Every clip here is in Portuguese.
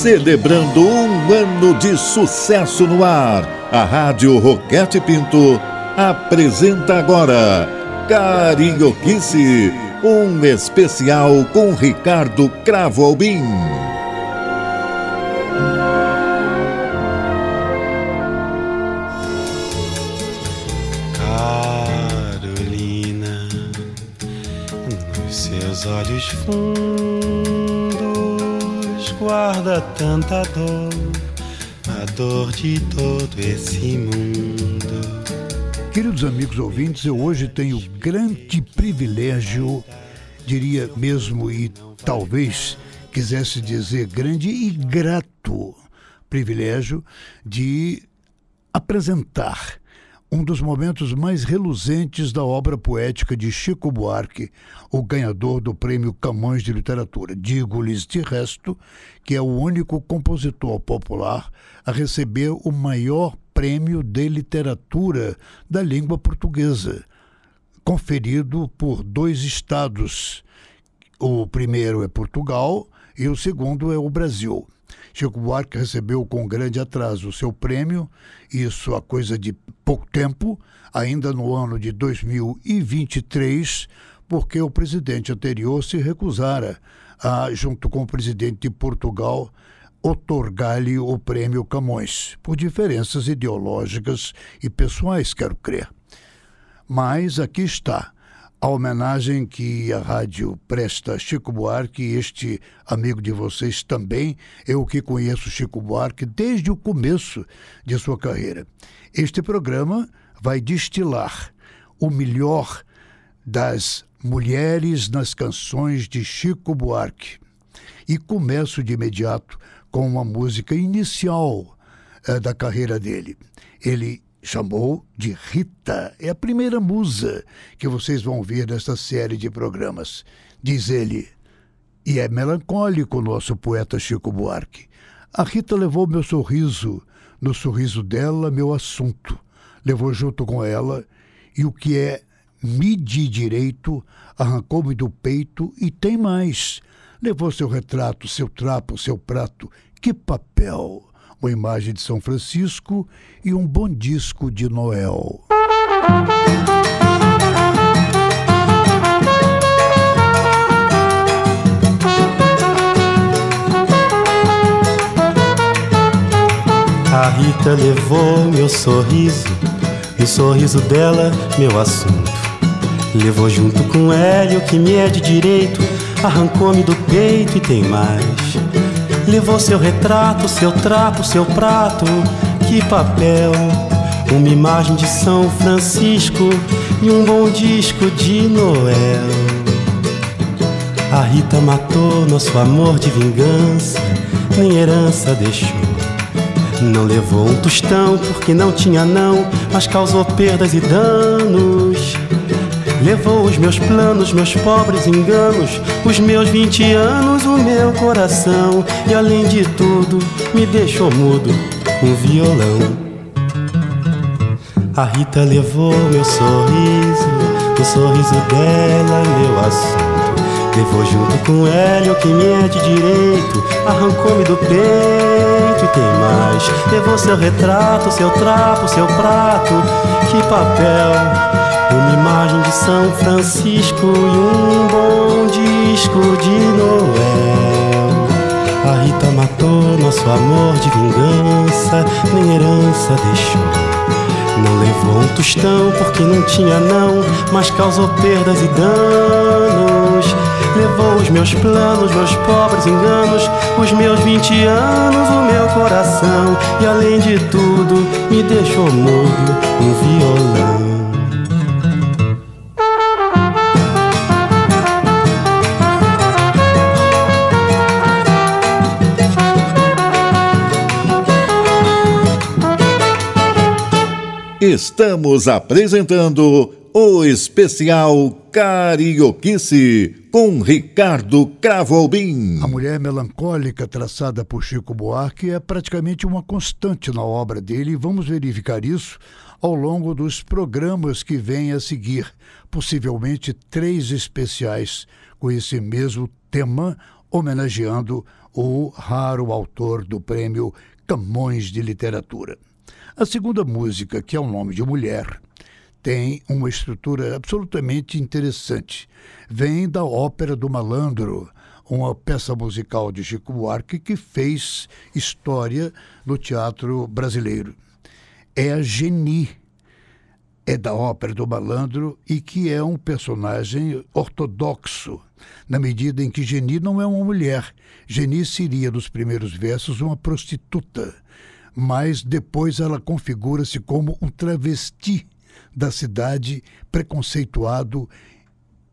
Celebrando um ano de sucesso no ar, a Rádio Roquete Pinto apresenta agora Carioquice, um especial com Ricardo Cravo Albim. Fundos guarda tanta dor, a dor de todo esse mundo. Queridos amigos ouvintes, eu hoje tenho o grande privilégio, diria mesmo e talvez quisesse dizer grande e grato privilégio de apresentar um dos momentos mais reluzentes da obra poética de Chico Buarque, o ganhador do Prêmio Camões de Literatura. Digo-lhes de resto que é o único compositor popular a receber o maior prêmio de literatura da língua portuguesa, conferido por dois estados. O primeiro é Portugal e o segundo é o Brasil. Chico Buarque recebeu com grande atraso o seu prêmio, isso há coisa de pouco tempo, ainda no ano de 2023, porque o presidente anterior se recusara a, junto com o presidente de Portugal, otorgar-lhe o prêmio Camões, por diferenças ideológicas e pessoais, quero crer. Mas aqui está a homenagem que a rádio presta a Chico Buarque, este amigo de vocês também, eu que conheço Chico Buarque desde o começo de sua carreira. Este programa vai destilar o melhor das mulheres nas canções de Chico Buarque. E começo de imediato com uma música inicial eh, da carreira dele. Ele chamou de Rita. É a primeira musa que vocês vão ver nesta série de programas. Diz ele. E é melancólico o nosso poeta Chico Buarque. A Rita levou meu sorriso, no sorriso dela, meu assunto. Levou junto com ela, e o que é midi direito, arrancou-me do peito e tem mais. Levou seu retrato, seu trapo, seu prato. Que papel! Uma imagem de São Francisco e um bom disco de Noel. A Rita levou meu sorriso, e o sorriso dela, meu assunto. Levou junto com ela o que me é de direito, arrancou-me do peito e tem mais. Levou seu retrato, seu trapo, seu prato, que papel. Uma imagem de São Francisco e um bom disco de Noel. A Rita matou nosso amor de vingança, nem herança deixou. Não levou um tostão porque não tinha não, mas causou perdas e danos. Levou os meus planos, meus pobres enganos, os meus vinte anos, o meu coração. E além de tudo, me deixou mudo, um violão. A Rita levou meu sorriso, o sorriso dela, meu assunto. Levou junto com ela o que me é de direito, arrancou-me do peito e tem mais. Levou seu retrato, seu trapo, seu prato, que papel uma imagem de São Francisco e um bom disco de Noel. A Rita matou nosso amor de vingança, nem herança deixou. Não levou um tostão porque não tinha não, mas causou perdas e danos. Levou os meus planos, meus pobres enganos, os meus vinte anos, o meu coração. E além de tudo, me deixou mudo um violão. Estamos apresentando o especial Carioquice com Ricardo Cravo Albim. A mulher melancólica traçada por Chico Buarque é praticamente uma constante na obra dele e vamos verificar isso ao longo dos programas que vêm a seguir, possivelmente três especiais com esse mesmo tema, homenageando o raro autor do prêmio Camões de Literatura. A segunda música, que é o nome de mulher, tem uma estrutura absolutamente interessante. Vem da Ópera do Malandro, uma peça musical de Chico Buarque que fez história no teatro brasileiro. É a Geni, é da Ópera do Malandro e que é um personagem ortodoxo, na medida em que Geni não é uma mulher. Geni seria, nos primeiros versos, uma prostituta, mas depois ela configura-se como um travesti da cidade, preconceituado,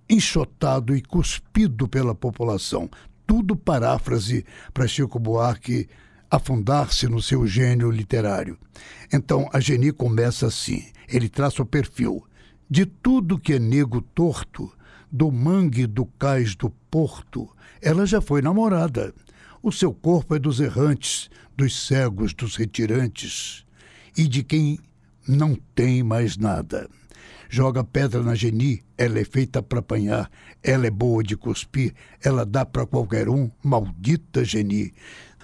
enxotado e cuspido pela população. Tudo paráfrase para Chico Buarque afundar-se no seu gênio literário. Então, a Geni começa assim. Ele traça o perfil. De tudo que é nego torto, do mangue do cais do porto, ela já foi namorada. O seu corpo é dos errantes, dos cegos, dos retirantes, e de quem não tem mais nada. Joga pedra na Geni, ela é feita para apanhar, ela é boa de cuspir, ela dá para qualquer um, maldita Geni.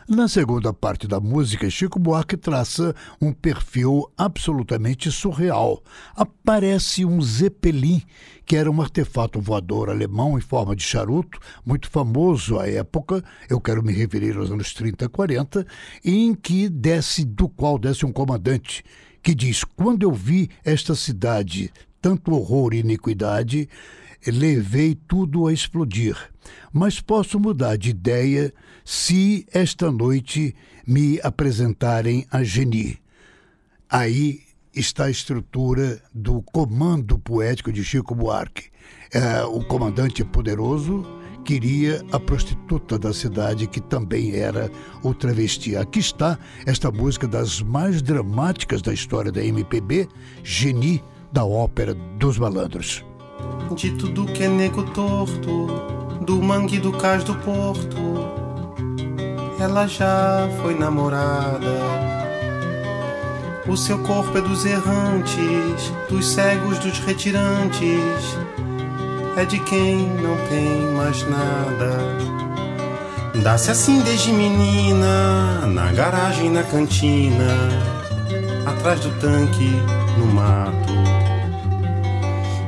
Na segunda parte da música, Chico Buarque traça um perfil absolutamente surreal. Aparece um Zeppelin, que era um artefato voador alemão em forma de charuto, muito famoso à época, eu quero me referir aos anos 30 e 40, em que desce, do qual desce um comandante que diz: Quando eu vi esta cidade, tanto horror e iniquidade, levei tudo a explodir. Mas posso mudar de ideia se esta noite me apresentarem a Geni. Aí está a estrutura do comando poético de Chico Buarque. É, o comandante poderoso queria a prostituta da cidade, que também era o travesti. Aqui está esta música das mais dramáticas da história da MPB, Geni, da Ópera dos Malandros. De tudo que é nego torto, do mangue do cais do porto, ela já foi namorada. O seu corpo é dos errantes, dos cegos, dos retirantes é de quem não tem mais nada. Dá-se assim desde menina, na garagem, na cantina, atrás do tanque, no mato.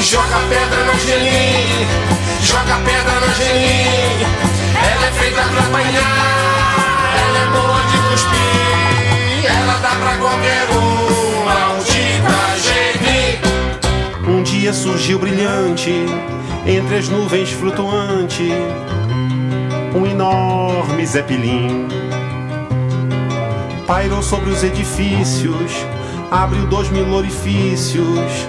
Joga pedra na gelim, joga pedra na gelim. Ela é feita pra apanhar, ela é boa de cuspir, ela dá pra qualquer um, maldita geni. Um dia surgiu brilhante, entre as nuvens flutuante, um enorme zeppelin. Pairou sobre os edifícios, abriu dois mil orifícios,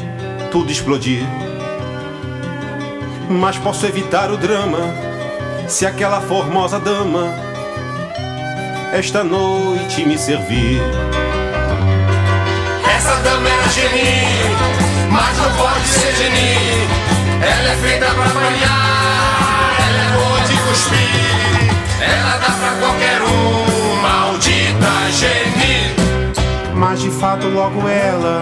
tudo explodir. Mas posso evitar o drama se aquela formosa dama esta noite me servir. Essa dama é a Geni, mas não pode ser Geni. Ela é feita pra apanhar, ela é boa de cuspir. Ela dá pra qualquer um, maldita Geni. Mas de fato logo ela,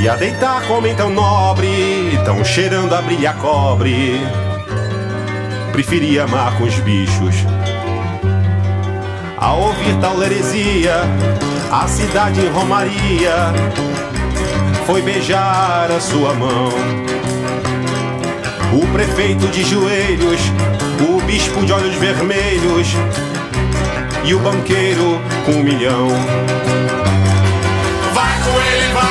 E a deitar com homem tão nobre, tão cheirando a brilha cobre, preferia amar com os bichos. Ao ouvir tal heresia, a cidade em Romaria foi beijar a sua mão. O prefeito de joelhos, o bispo de olhos vermelhos e o banqueiro com um milhão. Vai com ele, vai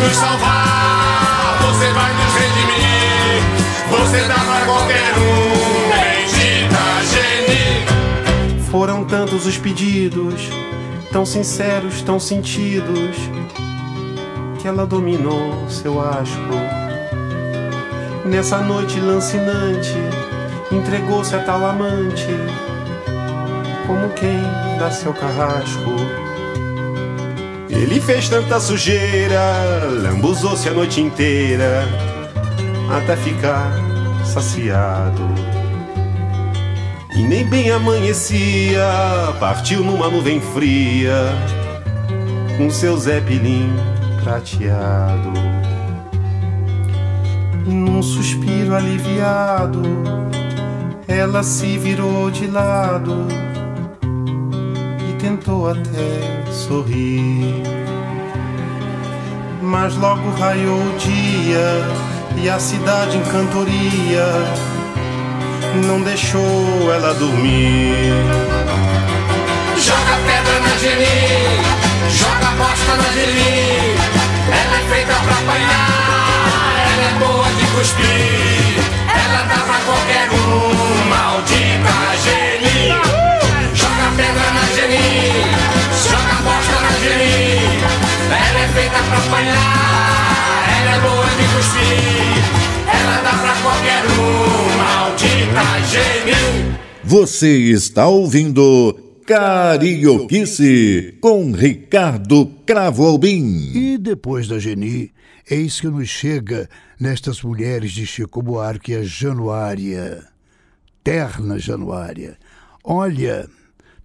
nos salvar, você vai nos redimir. Você dá pra qualquer um, bendita Geni. Foram tantos os pedidos, tão sinceros, tão sentidos, que ela dominou seu asco. Nessa noite lancinante, entregou-se a tal amante, como quem dá seu carrasco. Ele fez tanta sujeira, lambuzou-se a noite inteira, até ficar saciado. E nem bem amanhecia, partiu numa nuvem fria, com seu zeppelin prateado. Num suspiro aliviado, ela se virou de lado tentou até sorrir. Mas logo raiou o dia e a cidade em cantoria não deixou ela dormir. Joga pedra na Geni, joga bosta na Geni. Ela é feita pra apanhar, ela é boa de cuspir. Ela dá pra qualquer um, maldita Geni. Joga pedra na Geni. Ela é feita pra apanhar, ela é boa de cuspir. Ela dá pra qualquer um, maldita Geni. Você está ouvindo Carioquice com Ricardo Cravo Albim. E depois da Geni, eis que nos chega nestas mulheres de Chico Buarque a Januária, terna Januária. Olha,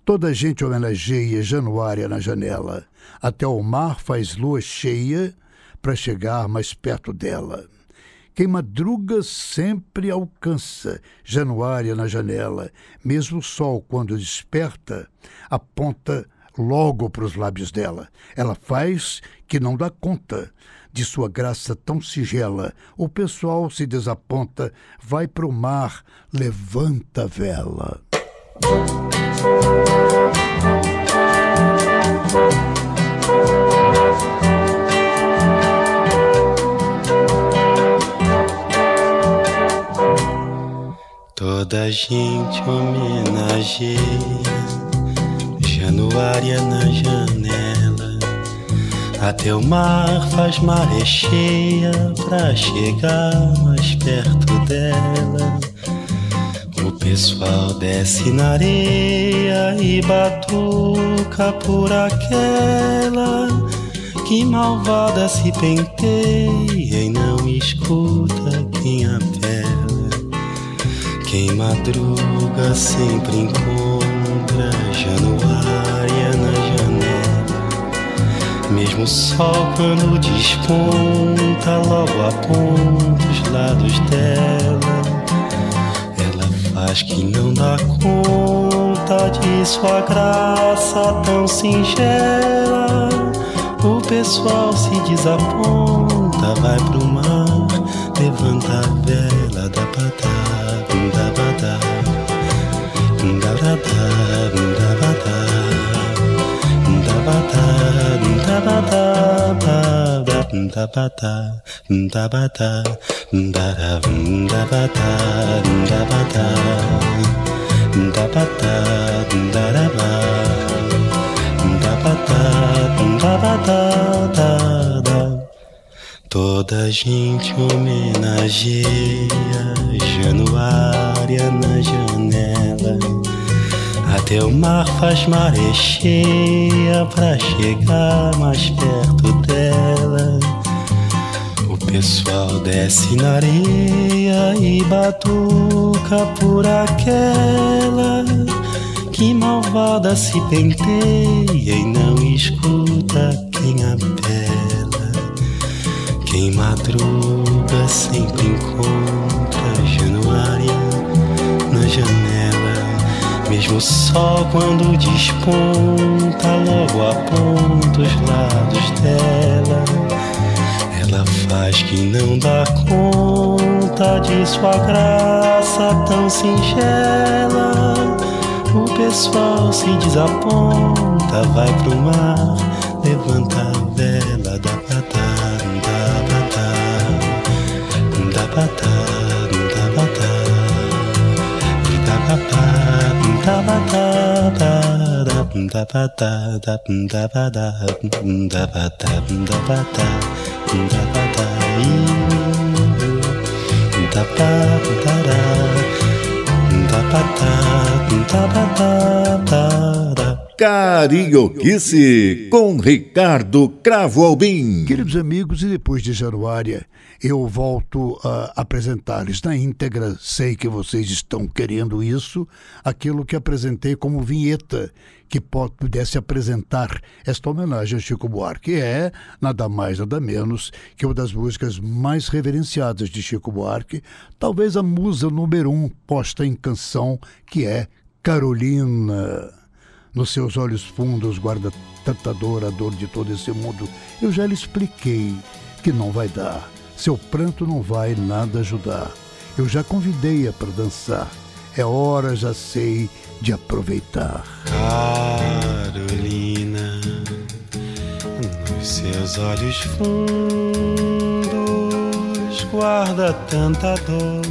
toda a gente homenageia Januária na janela. Até o mar faz lua cheia para chegar mais perto dela. Quem madruga sempre alcança Januária na janela. Mesmo o sol, quando desperta, aponta logo para os lábios dela. Ela faz que não dá conta de sua graça tão sigela. O pessoal se desaponta, vai para o mar, levanta a vela. Toda gente homenageia Januária na janela. Até o mar faz maré cheia pra chegar mais perto dela. Pessoal desce na areia e batuca por aquela que malvada se penteia e não escuta quem apela. Quem madruga sempre encontra Januária na janela. Mesmo o sol quando desponta, logo aponta os lados dela. Faz que não dá conta de sua graça tão singela. O pessoal se desaponta, vai pro mar, levanta a vela da patada. Da ba da, da da, da ba da, da ba da, da da, da ba da, da ba da, da ba da, da ba, da ba da, da ba da, da da. Toda gente homenageia Januária na janela. Até o mar faz maré cheia pra chegar mais perto dela. O pessoal desce na areia e batuca por aquela que malvada se penteia e não escuta quem apela. Quem madruga sempre encontra Januária na janela. Mesmo só quando desponta, logo aponta os lados dela. Ela faz que não dá conta de sua graça tão singela. O pessoal se desaponta, vai pro mar, levanta Carioquice com Ricardo Cravo Albim. Queridos amigos, e depois de Januária, eu volto a apresentar-lhes na íntegra, sei que vocês estão querendo isso, aquilo que apresentei como vinheta, que pudesse apresentar esta homenagem a Chico Buarque. É, nada mais, nada menos, que uma das músicas mais reverenciadas de Chico Buarque, talvez a musa número um posta em canção, que é Carolina. Nos seus olhos fundos guarda tanta dor, a dor de todo esse mundo. Eu já lhe expliquei que não vai dar. Seu pranto não vai nada ajudar. Eu já convidei-a para dançar. É hora, já sei, de aproveitar. Carolina, nos seus olhos fundos guarda tanta dor,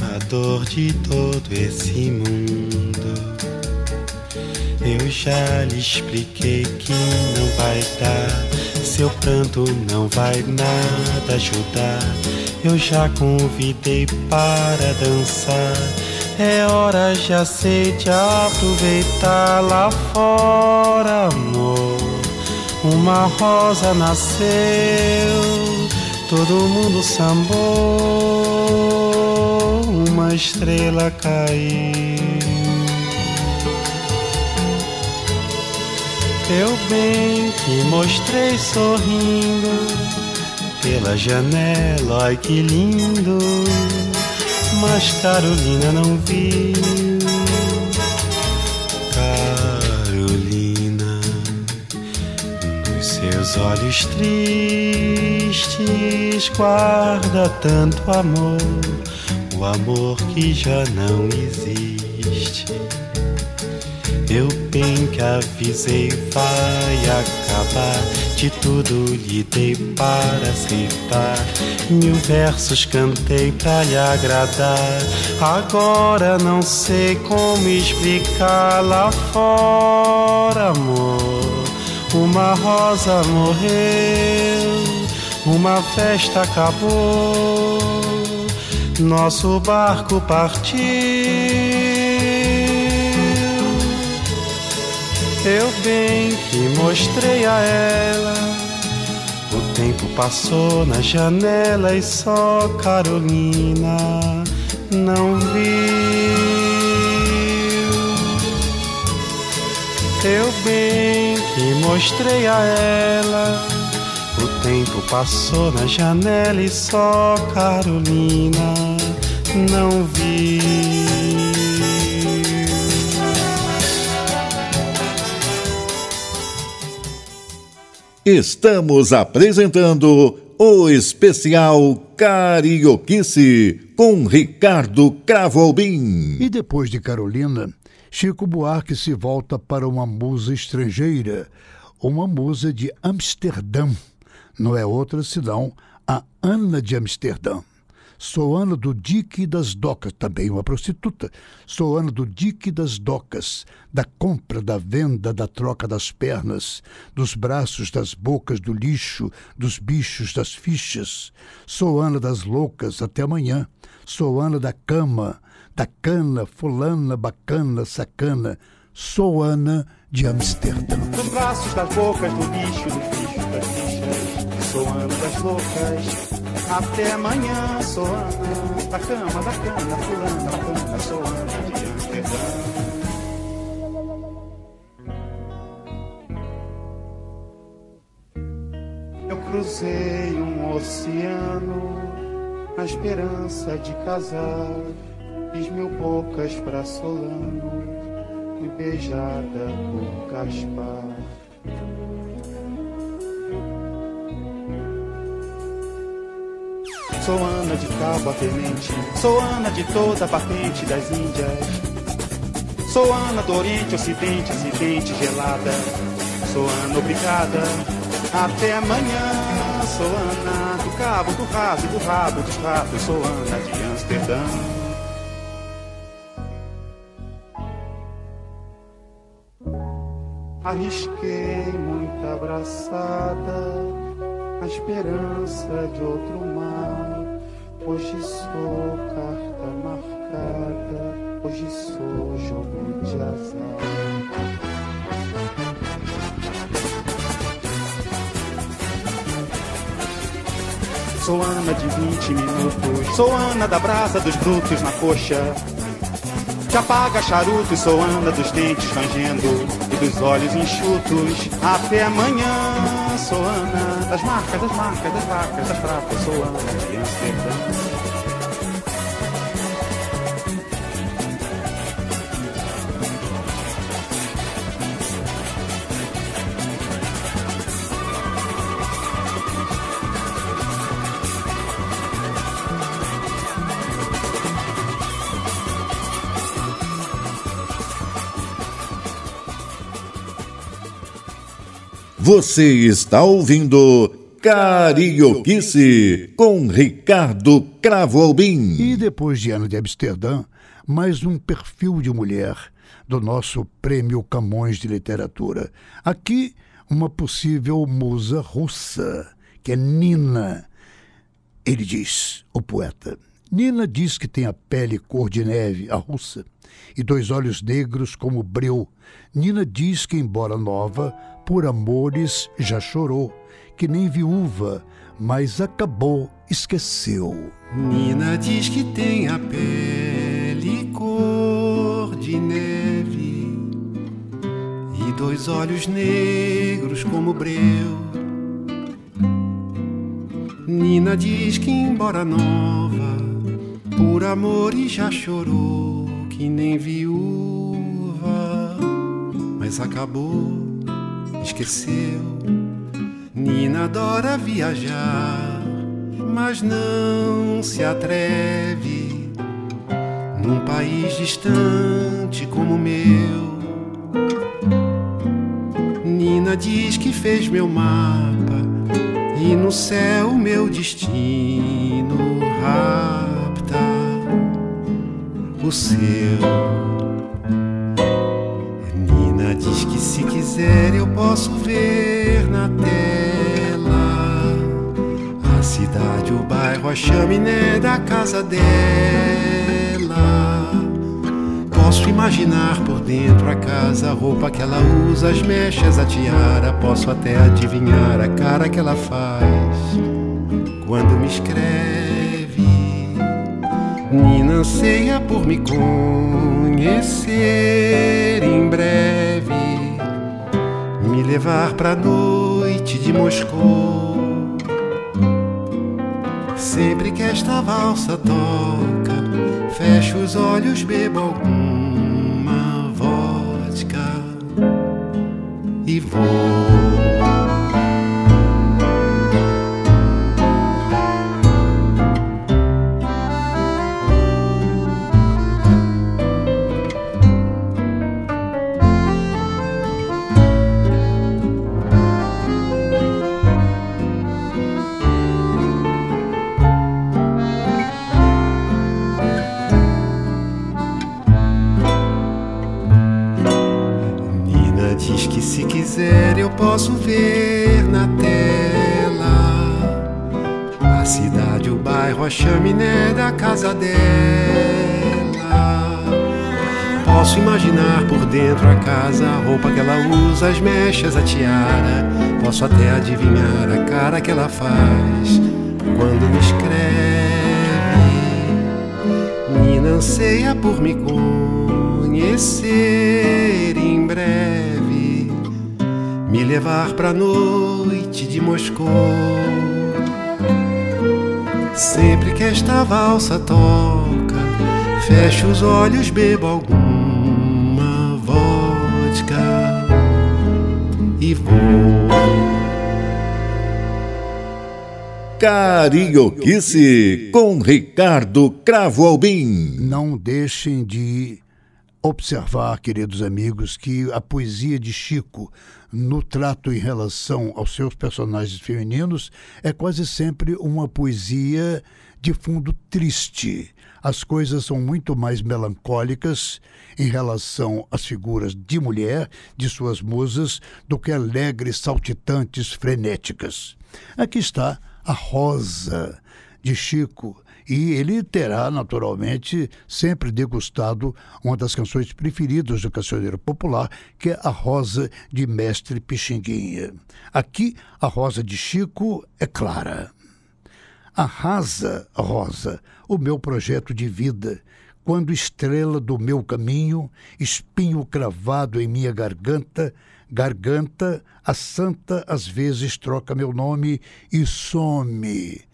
a dor de todo esse mundo. Eu já lhe expliquei que não vai dar, seu pranto não vai nada ajudar. Eu já convidei para dançar. É hora, já sei, aproveitar lá fora, amor. Uma rosa nasceu, todo mundo sambou, uma estrela caiu. Eu bem que mostrei sorrindo pela janela, ai que lindo. Mas Carolina não viu. Carolina, nos seus olhos tristes guarda tanto amor, o amor que já não existe. Eu bem que avisei, vai acabar. De tudo lhe dei para aceitar. Mil versos cantei pra lhe agradar. Agora não sei como explicar lá fora, amor. Uma rosa morreu, uma festa acabou. Nosso barco partiu. Eu bem que mostrei a ela. O tempo passou na janela e só Carolina não viu. Eu bem que mostrei a ela. O tempo passou na janela e só Carolina não viu. Estamos apresentando o especial Carioquice com Ricardo Cravo Albim. E depois de Carolina, Chico Buarque se volta para uma musa estrangeira, uma musa de Amsterdã. Não é outra senão a Ana de Amsterdã. Sou Ana do Dique das Docas, também uma prostituta. Sou Ana do Dique das Docas, da compra, da venda, da troca das pernas, dos braços, das bocas, do lixo, dos bichos, das fichas. Sou Ana das loucas, até amanhã. Sou Ana da cama, da cana, fulana, bacana, sacana, Soana de Amsterdã. Nos braços das bocas, do lixo, do bicho, das Soana das loucas, até amanhã, Soana, da cama, da cana, fulana, bacana, Soana de Amsterdã. Eu cruzei um oceano na esperança de casar. Fiz mil bocas pra Solano, fui beijada por Gaspar. Sou Ana de tábua tenente, sou Ana de toda a patente das Índias. Sou Ana do Oriente, Ocidente, Acidente, gelada. Sou Ana obrigada, até amanhã. Sou Ana do cabo, do raso, do rabo dos ratos. Sou Ana de Amsterdã. Arrisquei muita abraçada, a esperança de outro mar. Hoje sou carta marcada, hoje sou jogo de azar. Sou Ana de 20 minutos, sou Ana da brasa dos brutos na coxa. Que apaga charutos, sou Ana dos dentes rangendo e dos olhos enxutos. Até amanhã, sou Ana das marcas, das marcas, das vacas, das pratas, sou Ana de Amsterdã. Você está ouvindo Carioquice com Ricardo Cravo Albim. E depois de Ana de Amsterdã, mais um perfil de mulher do nosso Prêmio Camões de Literatura. Aqui, uma possível musa russa, que é Nina. Ele diz, o poeta. Nina diz que tem a pele cor de neve, a russa, e dois olhos negros como breu. Nina diz que, embora nova, por amores já chorou, que nem viúva, mas acabou, esqueceu. Nina diz que tem a pele cor de neve e dois olhos negros como breu. Nina diz que, embora nova, por amores já chorou, que nem viúva, mas acabou esqueceu. Nina adora viajar, mas não se atreve num país distante como o meu. Nina diz que fez meu mapa e no céu meu destino rapta o seu diz que se quiser eu posso ver na tela a cidade, o bairro, a chaminé da casa dela. Posso imaginar por dentro a casa, a roupa que ela usa, as mechas, a tiara. Posso até adivinhar a cara que ela faz quando me escreve. Nina anseia por me conhecer em breve me levar pra noite de Moscou. Sempre que esta valsa toca, fecho os olhos, bebo alguma vodka e vou. Posso ver na tela a cidade, o bairro, a chaminé da casa dela. Posso imaginar por dentro a casa, a roupa que ela usa, as mechas, a tiara. Posso até adivinhar a cara que ela faz quando me escreve. Nina anseia por me conhecer me levar pra noite de Moscou. Sempre que esta valsa toca, fecho os olhos, bebo alguma vodka e vou. Carioquice com Ricardo Cravo Albim. Não deixem de observar, queridos amigos, que a poesia de Chico, no trato em relação aos seus personagens femininos, é quase sempre uma poesia de fundo triste. As coisas são muito mais melancólicas em relação às figuras de mulher, de suas musas, do que alegres, saltitantes, frenéticas. Aqui está a Rosa de Chico, e ele terá, naturalmente, sempre degustado uma das canções preferidas do cancioneiro popular, que é a Rosa de Mestre Pixinguinha. Aqui, a Rosa de Chico é clara. Arrasa, Rosa, o meu projeto de vida, quando estrela do meu caminho, espinho cravado em minha garganta, garganta, a santa às vezes troca meu nome e some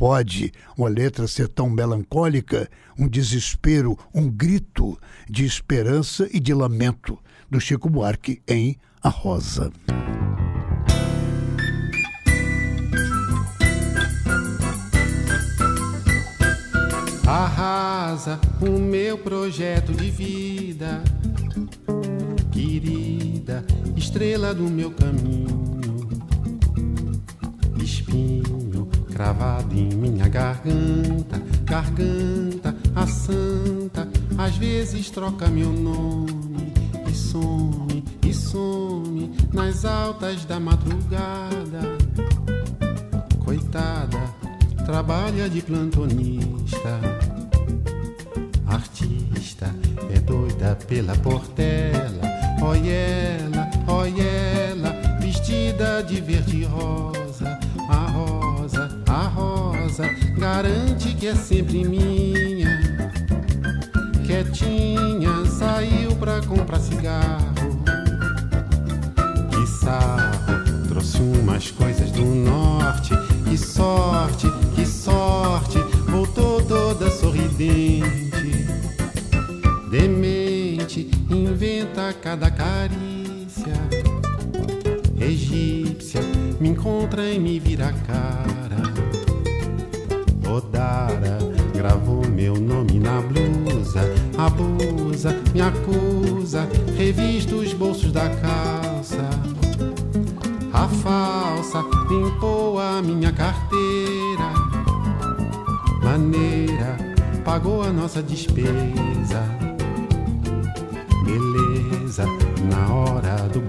Pode uma letra ser tão melancólica, um desespero, um grito de esperança e de lamento do Chico Buarque em A Rosa. Arrasa o meu projeto de vida, querida estrela do meu caminho, espinho cravado em minha garganta, garganta, a santa, às vezes troca meu nome e some, e some nas altas da madrugada. Coitada, trabalha de plantonista, artista, é doida pela portela, olha ela, olha ela, vestida de verde rosa, a rosa rosa garante que é sempre minha. Quietinha saiu pra comprar cigarro. Que sarro, trouxe umas coisas do norte. Que sorte, que sorte, voltou toda sorridente. Demente, inventa cada carícia. Egípcia, me encontra e me vira a cara. Gravou meu nome na blusa, abusa, me acusa, revista os bolsos da calça. A falsa limpou a minha carteira, maneira pagou a nossa despesa. Beleza, na hora do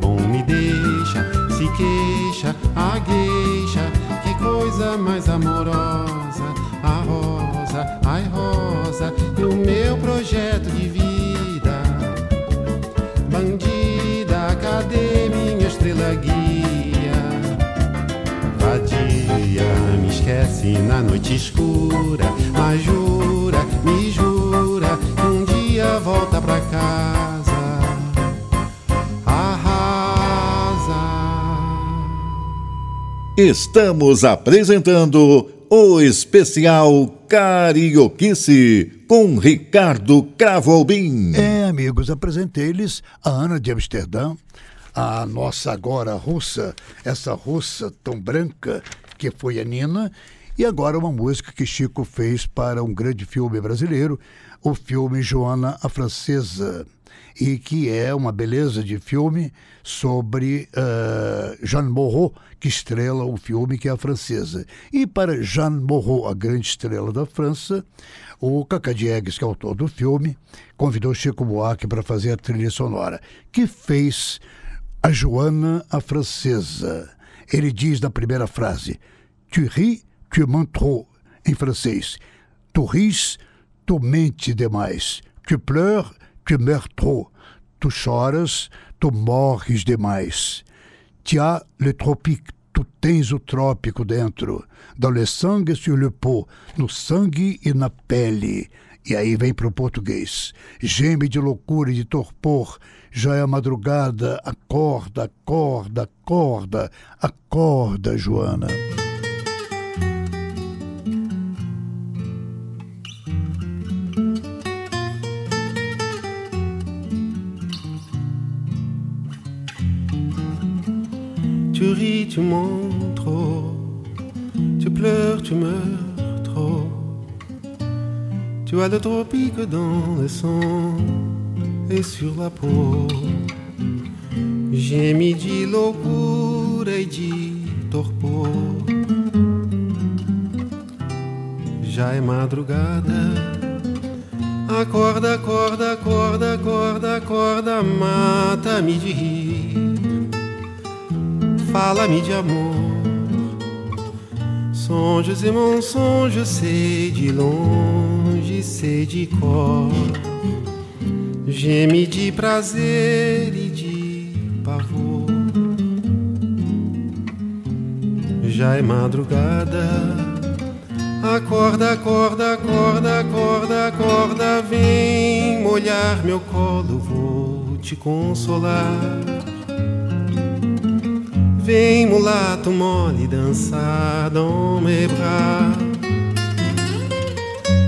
esquece na noite escura, mas jura, me jura, que um dia volta pra casa. Arrasa. Estamos apresentando o especial Carioquice com Ricardo Cravo Albim. É, amigos, apresentei-lhes a Ana de Amsterdã, a nossa agora russa, essa russa tão branca que foi a Nina, e agora uma música que Chico fez para um grande filme brasileiro, o filme Joana a Francesa e que é uma beleza de filme sobre uh, Jeanne Moreau, que estrela o filme que é a francesa. E para Jeanne Moreau, a grande estrela da França, o Cacá Diegues, que é autor do filme, convidou Chico Buarque para fazer a trilha sonora, que fez a Joana a francesa. Ele diz na primeira frase: Tu ris, tu mens trop, em francês. Tu ris, tu mentes demais. Tu pleures, tu meurs trop. Tu choras, tu morres demais. Tu as le tropique, tu tens o trópico dentro. Dans le sangue sur le peau, no sangue e na pele. E aí vem para o português. Geme de loucura e de torpor. Já é a madrugada. Acorda, acorda, acorda. Acorda, Joana. Tu ris, tu mens trop. Tu pleures, tu meurs trop. Tu as le tropique dans le sang et sur la peau. J'ai mis de loucura e de torpor. Já é madrugada. Acorda, acorda, acorda, acorda, acorda, mata-me de rir. Fala-me de amor. Sonhos e mensonges, sei de longe, sei de cor. Geme de prazer e de pavor. Já é madrugada. Acorda, acorda, acorda, acorda, acorda, vem molhar meu colo, vou te consolar. Vem mulato mole dançar mes bras.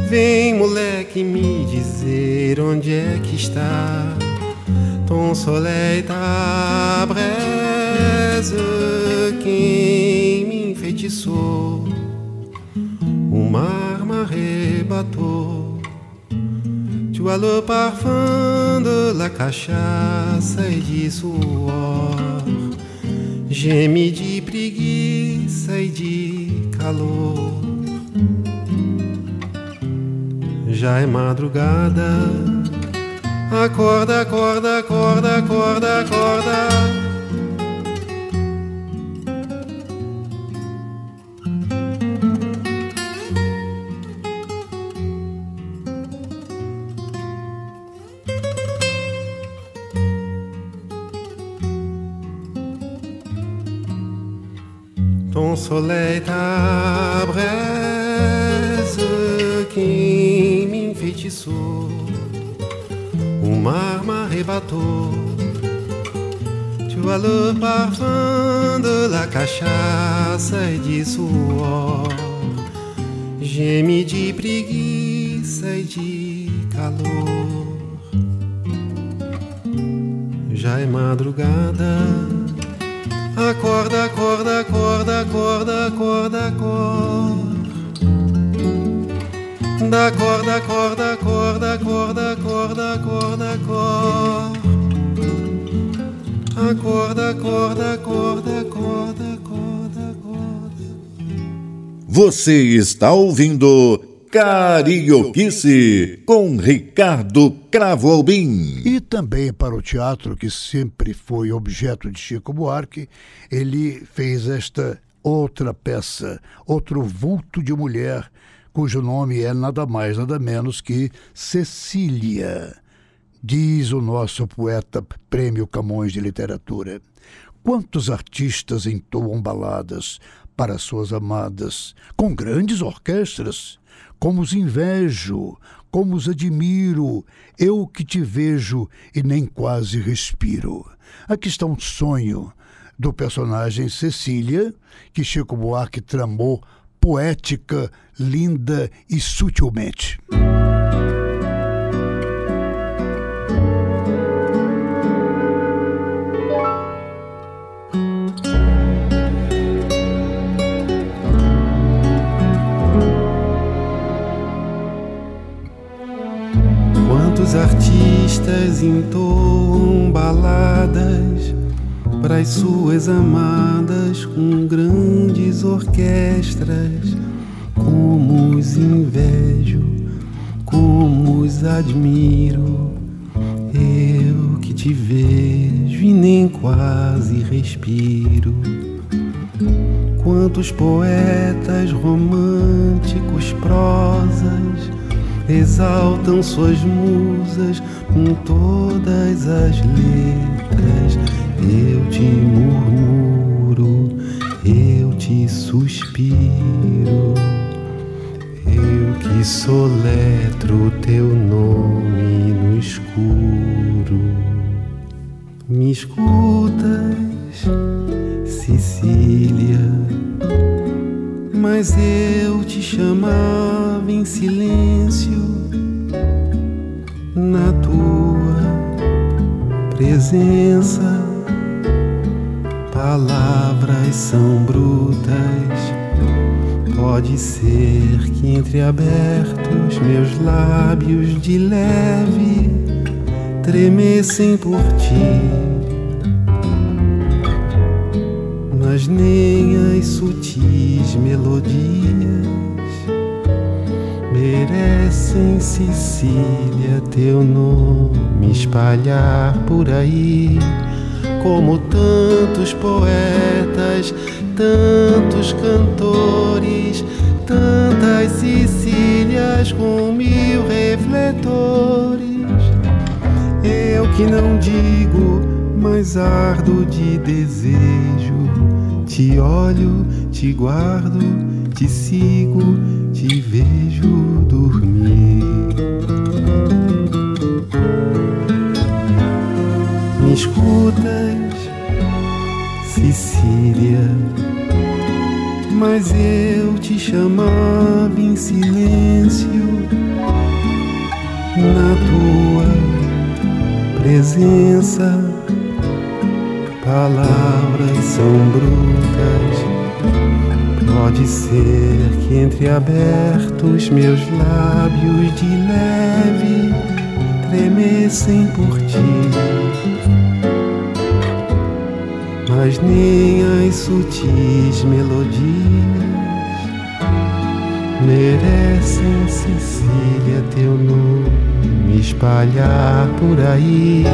Vem moleque me dizer onde é que está Ton soleil ta braise Quem me enfeitiçou. O mar m'arrebatou Tu as le parfum de la cachaça e de suor Geme de preguiça e de calor já é madrugada. Acorda, acorda, acorda, acorda, acorda. Soleil t'abraise qui m'enfeitiçou O mar m'arrebatou Tu as le parfum de la cachaça e de suor. Geme de preguiça e de calor. Já é madrugada Acorda, acorda, acorda, acorda, acorda, acorda da corda, corda, corda, corda, corda, corda, corda. Acorda, corda, corda, corda, corda, corda. Você está ouvindo Carioquice com Ricardo Cravo Albim. E também para o teatro, que sempre foi objeto de Chico Buarque, ele fez esta outra peça, outro vulto de mulher cujo nome é nada mais, nada menos que Cecília. Diz o nosso poeta Prêmio Camões de Literatura. Quantos artistas entoam baladas para suas amadas, com grandes orquestras? Como os invejo, como os admiro, eu que te vejo e nem quase respiro. Aqui está um sonho do personagem Cecília, que Chico Buarque tramou poética, linda e sutilmente. Quantos artistas entoam baladas para as suas amadas com grandes orquestras. Como os invejo, como os admiro. Eu que te vejo e nem quase respiro. Quantos poetas românticos, prosas, exaltam suas musas com todas as letras. Eu te murmuro, eu te suspiro, eu que soletro teu nome no escuro. Me escutas, Cecília, mas eu te em silêncio na tua presença. Palavras são brutas. Pode ser que entreabertos meus lábios de leve tremessem por ti. Mas nem as sutis melodias merecem, Cecília, teu nome espalhar por aí. Como tantos poetas, tantos cantores, tantas Cecílias com mil refletores. Eu que não digo, mas ardo de desejo. Te olho, te guardo, te sigo, te vejo dormir. Me escutas, Cecília, mas eu te chamava em silêncio na tua presença. Palavras são brutas. Pode ser que entreabertos meus lábios de leve tremessem por ti. Mas nem as sutis melodias merecem, Cecília, teu nome espalhar por aí.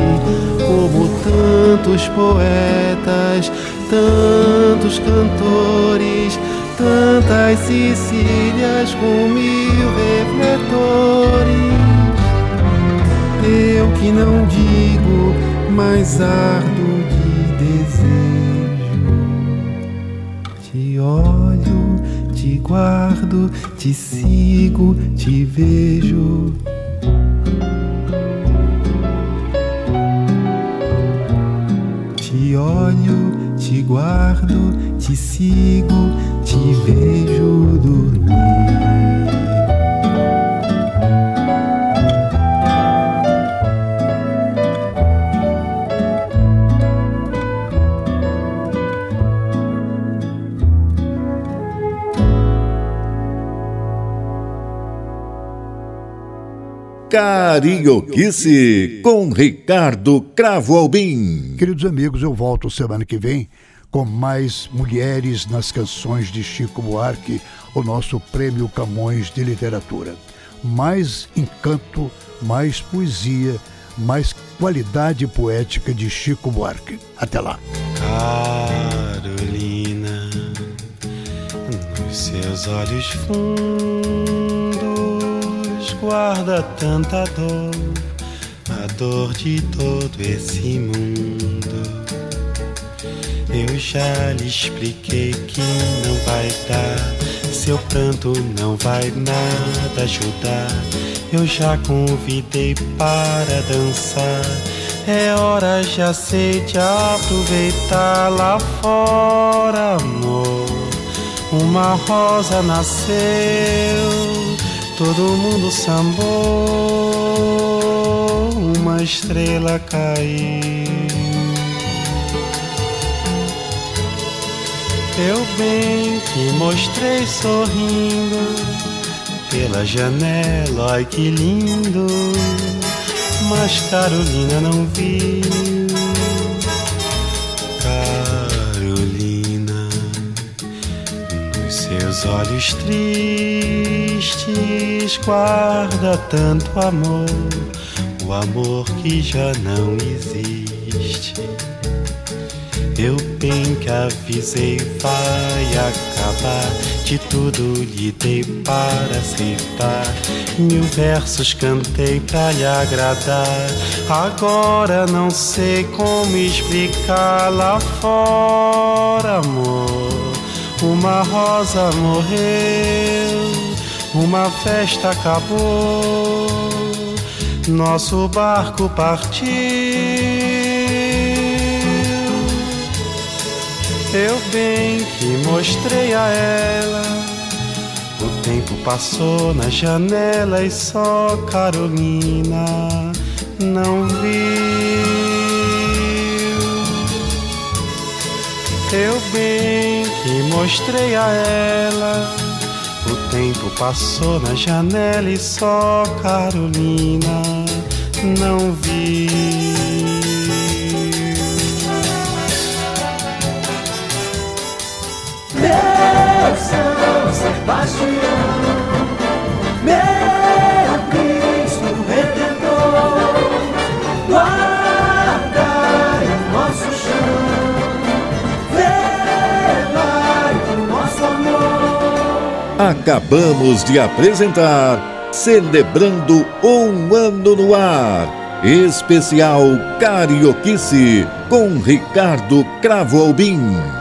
Como tantos poetas, tantos cantores, tantas Cecílias com mil refletores. Eu que não digo, mas ardo de desejo. Te olho, te guardo, te sigo, te vejo. Te olho, te guardo, te sigo, te vejo dormir. Carioquice com Ricardo Cravo Albim. Queridos amigos, eu volto semana que vem com mais mulheres nas canções de Chico Buarque, o nosso Prêmio Camões de Literatura. Mais encanto, mais poesia, mais qualidade poética de Chico Buarque. Até lá. Carolina, nos seus olhos fundos guarda tanta dor, a dor de todo esse mundo. Eu já lhe expliquei que não vai dar, seu pranto não vai nada ajudar. Eu já convidei para dançar. É hora, já sei de aproveitar lá fora, amor. Uma rosa nasceu, todo mundo sambou, uma estrela caiu. Eu bem que mostrei sorrindo pela janela, ai que lindo. Mas Carolina não viu. Nos olhos tristes guarda tanto amor, o amor que já não existe. Eu bem que avisei, vai acabar. De tudo lhe dei para aceitar. Mil versos cantei pra lhe agradar. Agora não sei como explicar lá fora, amor. Uma rosa morreu, uma festa acabou, nosso barco partiu. Eu bem que mostrei a ela. O tempo passou na janela e só Carolina não viu. Eu bem que mostrei a ela. O tempo passou na janela e só Carolina não viu. Meu São Sebastião, Acabamos de apresentar Celebrando um Ano no Ar. Especial Carioquice com Ricardo Cravo Albim.